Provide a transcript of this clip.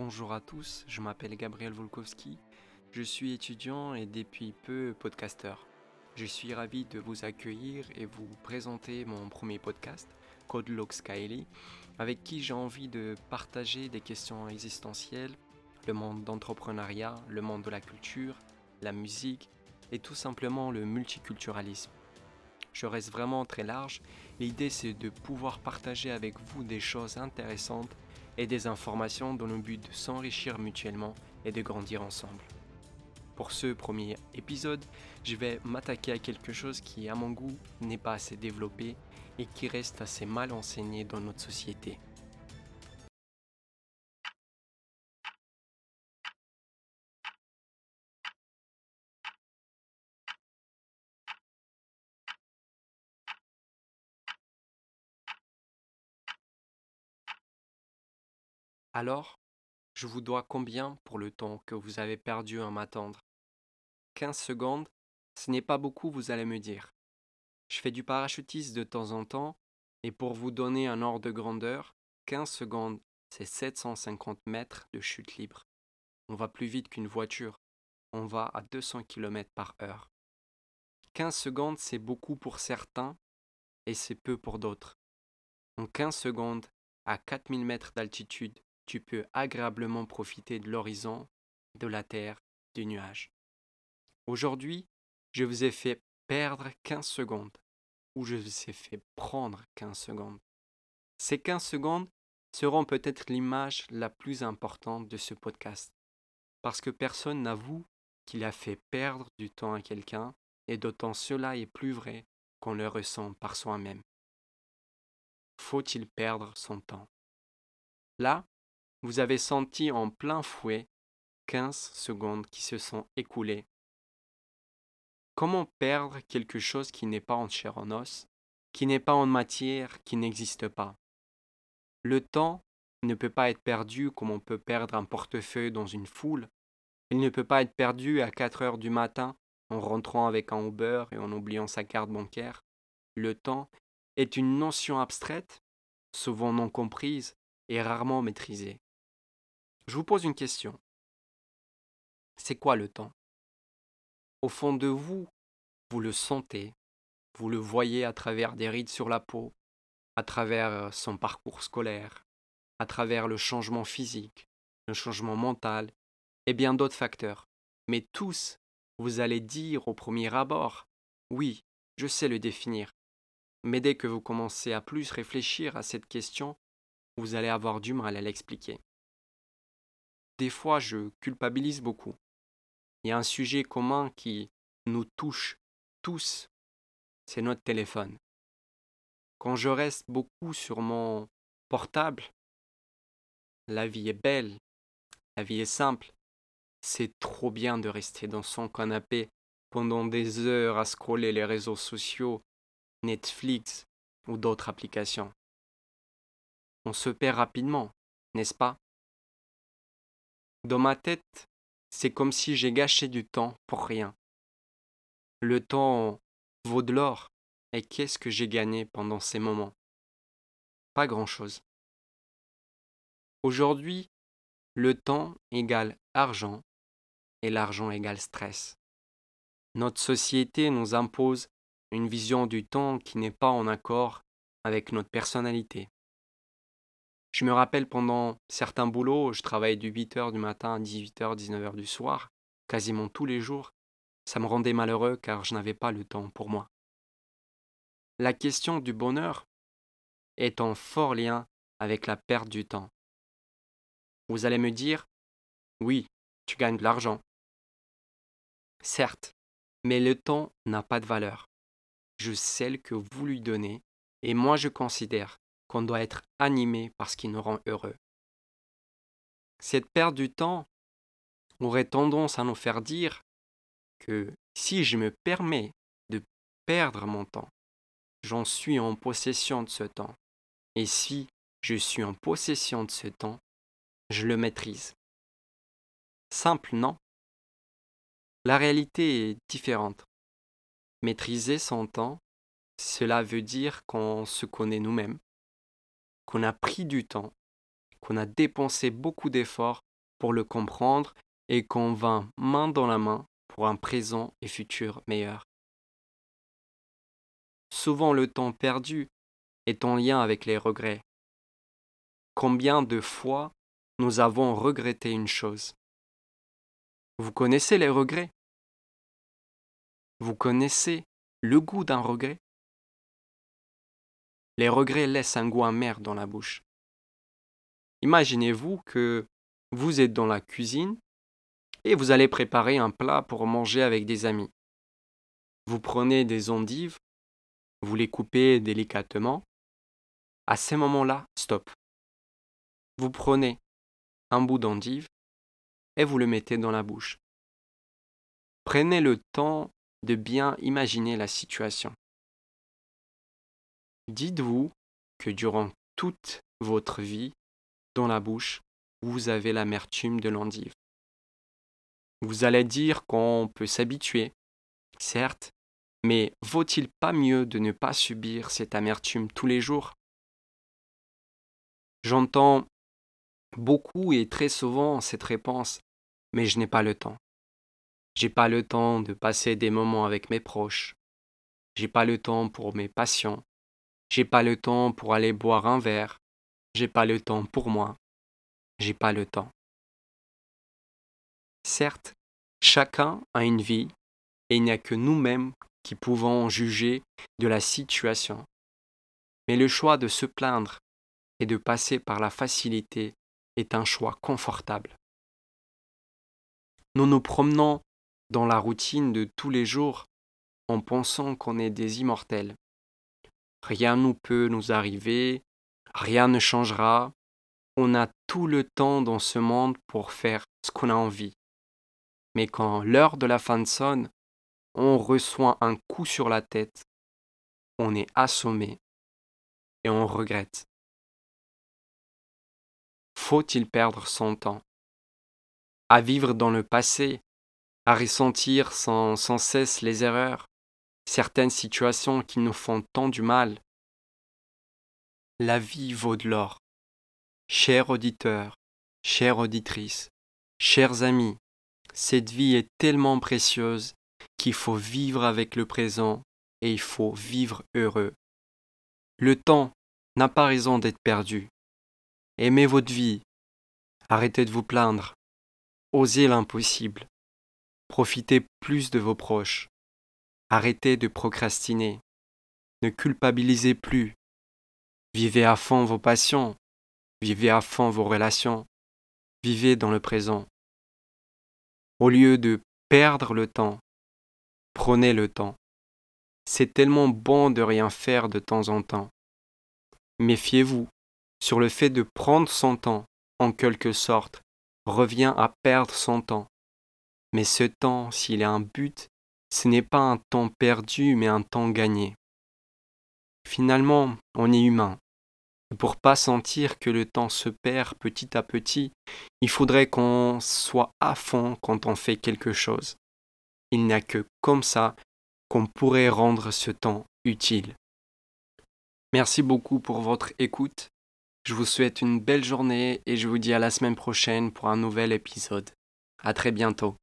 Bonjour à tous, je m'appelle Gabriel Volkowski, je suis étudiant et depuis peu podcasteur. Je suis ravi de vous accueillir et vous présenter mon premier podcast, Code Lux avec qui j'ai envie de partager des questions existentielles, le monde d'entrepreneuriat, le monde de la culture, la musique et tout simplement le multiculturalisme. Je reste vraiment très large, l'idée c'est de pouvoir partager avec vous des choses intéressantes et des informations dans le but de s'enrichir mutuellement et de grandir ensemble. Pour ce premier épisode, je vais m'attaquer à quelque chose qui, à mon goût, n'est pas assez développé et qui reste assez mal enseigné dans notre société. Alors, je vous dois combien pour le temps que vous avez perdu à m'attendre? 15 secondes, ce n'est pas beaucoup, vous allez me dire. Je fais du parachutisme de temps en temps, et pour vous donner un ordre de grandeur, 15 secondes, c'est 750 mètres de chute libre. On va plus vite qu'une voiture. On va à 200 km par heure. 15 secondes, c'est beaucoup pour certains et c'est peu pour d'autres. En 15 secondes, à 4000 mètres d'altitude, tu peux agréablement profiter de l'horizon, de la terre, du nuage. Aujourd'hui, je vous ai fait perdre 15 secondes ou je vous ai fait prendre 15 secondes. Ces 15 secondes seront peut-être l'image la plus importante de ce podcast parce que personne n'avoue qu'il a fait perdre du temps à quelqu'un et d'autant cela est plus vrai qu'on le ressent par soi-même. Faut-il perdre son temps? Là, vous avez senti en plein fouet 15 secondes qui se sont écoulées. Comment perdre quelque chose qui n'est pas en chair en os, qui n'est pas en matière, qui n'existe pas? Le temps ne peut pas être perdu comme on peut perdre un portefeuille dans une foule. Il ne peut pas être perdu à 4 heures du matin en rentrant avec un Uber et en oubliant sa carte bancaire. Le temps est une notion abstraite, souvent non comprise et rarement maîtrisée. Je vous pose une question. C'est quoi le temps? Au fond de vous, vous le sentez, vous le voyez à travers des rides sur la peau, à travers euh, son parcours scolaire, à travers le changement physique, le changement mental et bien d'autres facteurs. Mais tous, vous allez dire au premier abord, oui, je sais le définir. Mais dès que vous commencez à plus réfléchir à cette question, vous allez avoir du mal à l'expliquer des fois, je culpabilise beaucoup. Il y a un sujet commun qui nous touche tous, c'est notre téléphone. Quand je reste beaucoup sur mon portable, la vie est belle, la vie est simple. C'est trop bien de rester dans son canapé pendant des heures à scroller les réseaux sociaux, Netflix ou d'autres applications. On se perd rapidement, n'est-ce pas? Dans ma tête, c'est comme si j'ai gâché du temps pour rien. Le temps vaut de l'or, et qu'est-ce que j'ai gagné pendant ces moments? Pas grand-chose. Aujourd'hui, le temps égale argent, et l'argent égale stress. Notre société nous impose une vision du temps qui n'est pas en accord avec notre personnalité. Je me rappelle pendant certains boulots, je travaillais du 8h du matin à 18h, 19h du soir, quasiment tous les jours. Ça me rendait malheureux car je n'avais pas le temps pour moi. La question du bonheur est en fort lien avec la perte du temps. Vous allez me dire, oui, tu gagnes de l'argent. Certes, mais le temps n'a pas de valeur. Je sais que vous lui donnez, et moi je considère qu'on doit être animé par ce qui nous rend heureux. Cette perte du temps aurait tendance à nous faire dire que si je me permets de perdre mon temps, j'en suis en possession de ce temps. Et si je suis en possession de ce temps, je le maîtrise. Simple, non? La réalité est différente. Maîtriser son temps, cela veut dire qu'on se connaît nous-mêmes, qu'on a pris du temps, qu'on a dépensé beaucoup d'efforts pour le comprendre et qu'on va main dans la main pour un présent et futur meilleur. Souvent le temps perdu est en lien avec les regrets. Combien de fois nous avons regretté une chose? Vous connaissez les regrets? Vous connaissez le goût d'un regret? Les regrets laissent un goût amer dans la bouche. Imaginez-vous que vous êtes dans la cuisine et vous allez préparer un plat pour manger avec des amis. Vous prenez des endives, vous les coupez délicatement. À ces moments-là, stop. Vous prenez un bout d'endive et vous le mettez dans la bouche. Prenez le temps de bien imaginer la situation. Dites-vous que durant toute votre vie, dans la bouche, vous avez l'amertume de l'endive. Vous allez dire qu'on peut s'habituer, certes, mais vaut-il pas mieux de ne pas subir cette amertume tous les jours? J'entends beaucoup et très souvent cette réponse, mais je n'ai pas le temps. J'ai pas le temps de passer des moments avec mes proches. J'ai pas le temps pour mes passions. J'ai pas le temps pour aller boire un verre. J'ai pas le temps pour moi. J'ai pas le temps. Certes, chacun a une vie et il n'y a que nous-mêmes qui pouvons juger de la situation. Mais le choix de se plaindre et de passer par la facilité est un choix confortable. Nous nous promenons dans la routine de tous les jours en pensant qu'on est des immortels. Rien ne peut nous arriver, rien ne changera, on a tout le temps dans ce monde pour faire ce qu'on a envie. Mais quand l'heure de la fin sonne, on reçoit un coup sur la tête, on est assommé et on regrette. Faut-il perdre son temps? À vivre dans le passé, à ressentir sans, sans cesse les erreurs, certaines situations qui nous font tant du mal La vie vaut de l'or. Chers auditeurs, chères auditrices, chers amis, cette vie est tellement précieuse qu'il faut vivre avec le présent et il faut vivre heureux. Le temps n'a pas raison d'être perdu. Aimez votre vie. Arrêtez de vous plaindre. Osez l'impossible. Profitez plus de vos proches. Arrêtez de procrastiner. Ne culpabilisez plus. Vivez à fond vos passions. Vivez à fond vos relations. Vivez dans le présent. Au lieu de perdre le temps, prenez le temps. C'est tellement bon de rien faire de temps en temps. Méfiez-vous sur le fait de prendre son temps, en quelque sorte, revient à perdre son temps. Mais ce temps, s'il a un but, ce n'est pas un temps perdu, mais un temps gagné. Finalement, on est humain. Pour pas sentir que le temps se perd petit à petit, il faudrait qu'on soit à fond quand on fait quelque chose. Il n'y a que comme ça qu'on pourrait rendre ce temps utile. Merci beaucoup pour votre écoute. Je vous souhaite une belle journée et je vous dis à la semaine prochaine pour un nouvel épisode. À très bientôt.